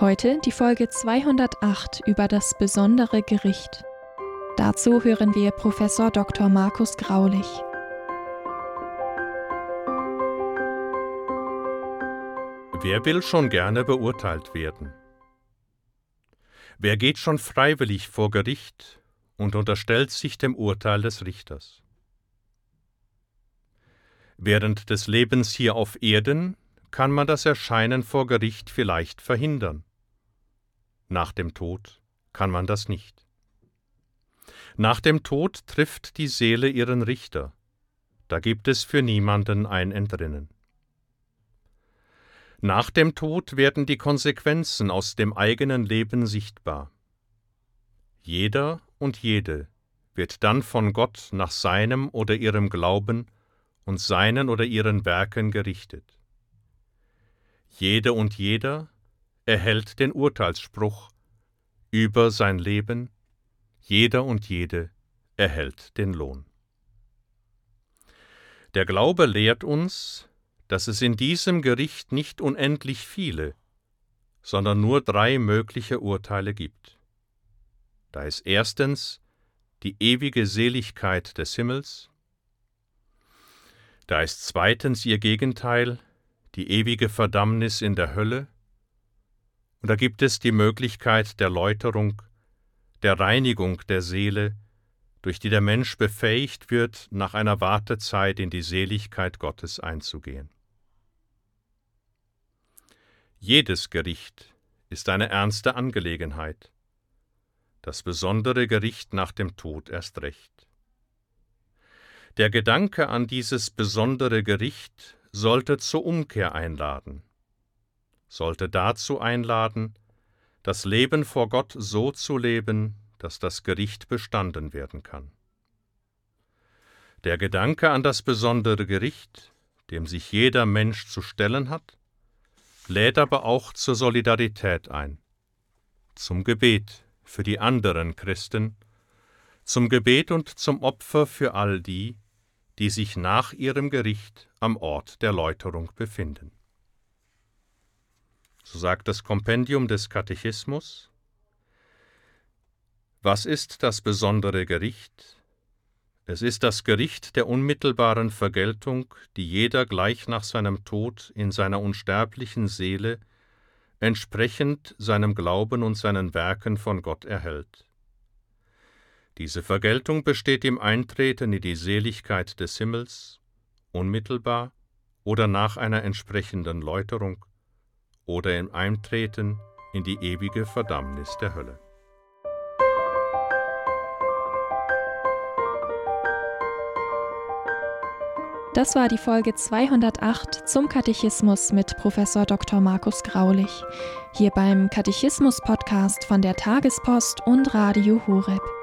Heute die Folge 208 über das besondere Gericht. Dazu hören wir Professor Dr. Markus Graulich. Wer will schon gerne beurteilt werden? Wer geht schon freiwillig vor Gericht und unterstellt sich dem Urteil des Richters? Während des Lebens hier auf Erden kann man das Erscheinen vor Gericht vielleicht verhindern. Nach dem Tod kann man das nicht. Nach dem Tod trifft die Seele ihren Richter. Da gibt es für niemanden ein Entrinnen. Nach dem Tod werden die Konsequenzen aus dem eigenen Leben sichtbar. Jeder und jede wird dann von Gott nach seinem oder ihrem Glauben und seinen oder ihren Werken gerichtet. Jede und jeder erhält den Urteilsspruch über sein Leben, jeder und jede erhält den Lohn. Der Glaube lehrt uns, dass es in diesem Gericht nicht unendlich viele, sondern nur drei mögliche Urteile gibt. Da ist erstens die ewige Seligkeit des Himmels, da ist zweitens ihr Gegenteil, die ewige Verdammnis in der Hölle, und da gibt es die Möglichkeit der Läuterung, der Reinigung der Seele, durch die der Mensch befähigt wird, nach einer Wartezeit in die Seligkeit Gottes einzugehen. Jedes Gericht ist eine ernste Angelegenheit, das besondere Gericht nach dem Tod erst recht. Der Gedanke an dieses besondere Gericht sollte zur Umkehr einladen sollte dazu einladen, das Leben vor Gott so zu leben, dass das Gericht bestanden werden kann. Der Gedanke an das besondere Gericht, dem sich jeder Mensch zu stellen hat, lädt aber auch zur Solidarität ein, zum Gebet für die anderen Christen, zum Gebet und zum Opfer für all die, die sich nach ihrem Gericht am Ort der Läuterung befinden. So sagt das Kompendium des Katechismus. Was ist das besondere Gericht? Es ist das Gericht der unmittelbaren Vergeltung, die jeder gleich nach seinem Tod in seiner unsterblichen Seele entsprechend seinem Glauben und seinen Werken von Gott erhält. Diese Vergeltung besteht im Eintreten in die Seligkeit des Himmels, unmittelbar oder nach einer entsprechenden Läuterung, oder im Eintreten in die ewige Verdammnis der Hölle. Das war die Folge 208 zum Katechismus mit Professor Dr. Markus Graulich, hier beim Katechismus-Podcast von der Tagespost und Radio Horeb.